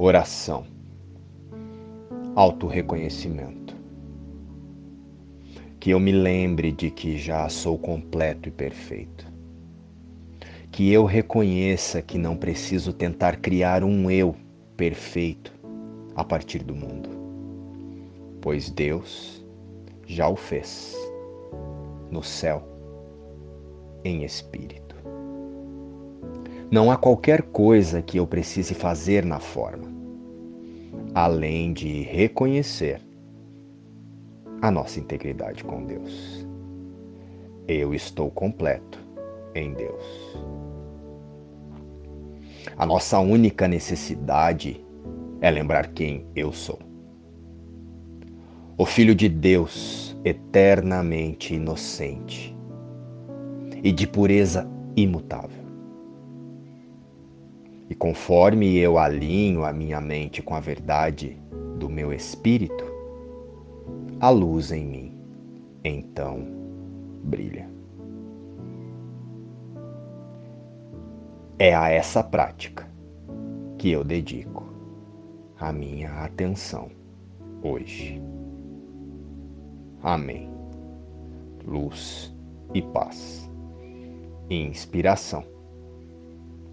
Oração. Auto-reconhecimento. Que eu me lembre de que já sou completo e perfeito. Que eu reconheça que não preciso tentar criar um eu perfeito a partir do mundo, pois Deus já o fez no céu em espírito. Não há qualquer coisa que eu precise fazer na forma, além de reconhecer a nossa integridade com Deus. Eu estou completo em Deus. A nossa única necessidade é lembrar quem eu sou. O Filho de Deus, eternamente inocente e de pureza imutável. E conforme eu alinho a minha mente com a verdade do meu espírito, a luz em mim então brilha. É a essa prática que eu dedico a minha atenção hoje. Amém. Luz e paz. Inspiração.